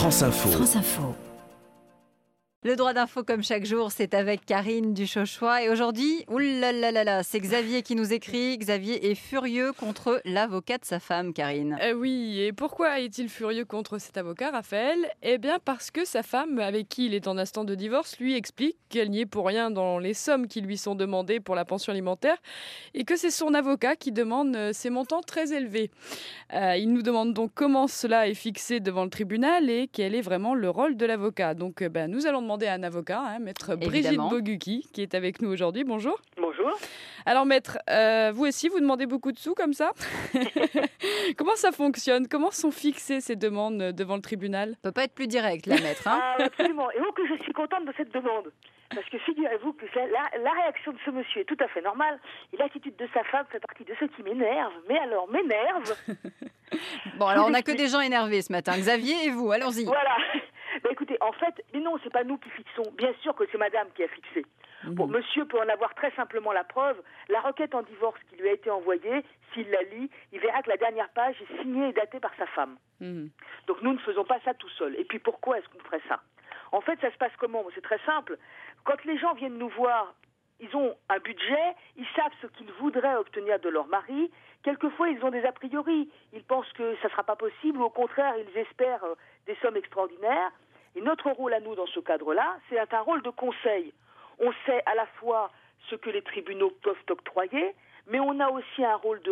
France Info. Le droit d'info comme chaque jour, c'est avec Karine Duchochois. Et aujourd'hui, oulalalala, c'est Xavier qui nous écrit. Xavier est furieux contre l'avocat de sa femme, Karine. Euh, oui, et pourquoi est-il furieux contre cet avocat, Raphaël? Eh bien parce que sa femme, avec qui il est en instant de divorce, lui explique qu'elle n'y est pour rien dans les sommes qui lui sont demandées pour la pension alimentaire et que c'est son avocat qui demande euh, ces montants très élevés. Euh, il nous demande donc comment cela est fixé devant le tribunal et quel est vraiment le rôle de l'avocat. Donc ben, nous allons demander à un avocat, hein, maître Brigitte. Boguki, qui est avec nous aujourd'hui. Bonjour. Bonjour. Alors maître, euh, vous aussi, vous demandez beaucoup de sous comme ça Comment ça fonctionne? Comment sont fixées ces demandes devant le tribunal? Peut pas être plus direct, la maître. Hein Ah, absolument. Et que je suis contente de cette demande. Parce que figurez-vous que la, la réaction de ce monsieur est tout à fait normale. Et l'attitude de sa femme fait partie de ceux qui m'énervent. Mais alors, m'énerve? bon, alors on n'a que des gens énervés ce matin. Xavier et vous, allons-y. Voilà. En fait, mais non, c'est pas nous qui fixons. Bien sûr que c'est madame qui a fixé. Bon, monsieur peut en avoir très simplement la preuve. La requête en divorce qui lui a été envoyée, s'il la lit, il verra que la dernière page est signée et datée par sa femme. Mhm. Donc nous ne faisons pas ça tout seul. Et puis pourquoi est-ce qu'on ferait ça? En fait, ça se passe comment? C'est très simple. Quand les gens viennent nous voir, ils ont un budget, ils savent ce qu'ils voudraient obtenir de leur mari. Quelquefois, ils ont des a priori. Ils pensent que ça ne sera pas possible, ou au contraire, ils espèrent euh, des sommes extraordinaires. Et notre rôle à nous dans ce cadre-là, c'est un rôle de conseil. On sait à la fois ce que les tribunaux peuvent octroyer, mais on a aussi un rôle de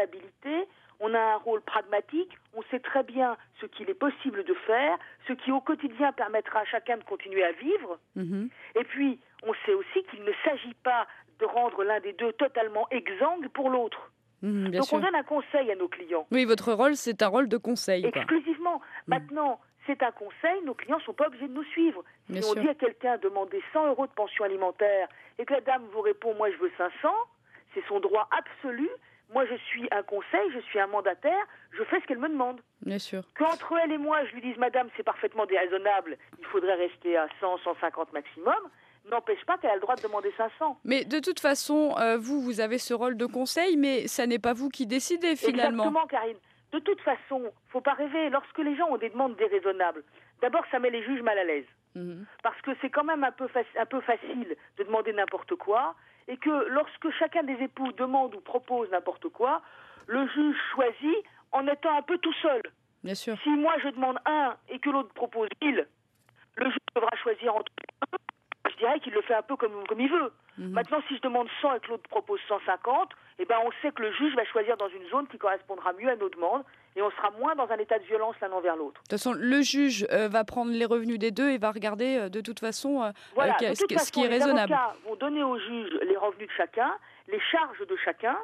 raisonnabilité, on a un rôle pragmatique, on sait très bien ce qu'il est possible de faire, ce qui au quotidien permettra à chacun de continuer à vivre. Mhm. Et puis, on sait aussi qu'il ne s'agit pas de rendre l'un des deux totalement exsangue pour l'autre. Mhm, Donc sûr. on donne un conseil à nos clients, Oui, votre rôle, c'est un rôle de conseil. quoi. exclusivement. Maintenant, c'est un conseil, nos clients ne sont pas obligés de nous suivre. Bien si on sûr. dit à quelqu'un demandez 100 euros de pension alimentaire et que la dame vous répond moi je veux 500, c'est son droit absolu. Moi je suis un conseil, je suis un mandataire, je fais ce qu'elle me demande. Bien sûr. Qu'entre elle et moi je lui dise madame c'est parfaitement déraisonnable, il faudrait rester à 100, 150 maximum, n'empêche pas qu'elle a le droit de demander 500. Mais de toute façon, euh, vous, vous avez ce rôle de conseil, mais ça n'est pas vous qui décidez finalement. Exactement, Karine. De toute façon, faut pas rêver. Lorsque les gens ont des demandes déraisonnables, d'abord, ça met les juges mal à l'aise. Mhm. Parce que c'est quand même un peu, faci- un peu facile de demander n'importe quoi. Et que lorsque chacun des époux demande ou propose n'importe quoi, le juge choisit en étant un peu tout seul. Bien sûr. Si moi je demande un et que l'autre propose mille, le juge devra choisir entre. Je dirais qu'il le fait un peu comme, comme il veut. Mhm. Maintenant, si je demande 100 et que l'autre propose 150, eh ben, on sait que le juge va choisir dans une zone qui correspondra mieux à nos demandes et on sera moins dans un état de violence l'un envers l'autre. De toute façon, le juge euh, va prendre les revenus des deux et va regarder euh, de toute façon euh, Voilà, ce, qui- ce qui façon, est raisonnable. Les avocats vont donner au juge les revenus de chacun, les charges de chacun.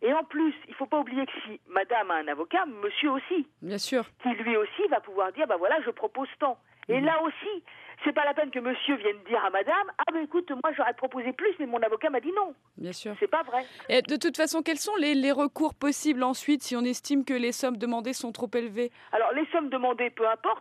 Et en plus, il ne faut pas oublier que si madame a un avocat, monsieur aussi, Bien sûr. qui lui aussi va pouvoir dire, bah voilà, je propose tant. Et là aussi, c'est pas la peine que monsieur vienne dire à madame, ah ben écoute, moi j'aurais proposé plus, mais mon avocat m'a dit non. Bien sûr. C'est pas vrai. Et de toute façon, quels sont les, les recours possibles ensuite si on estime que les sommes demandées sont trop élevées? Alors les sommes demandées, peu importe,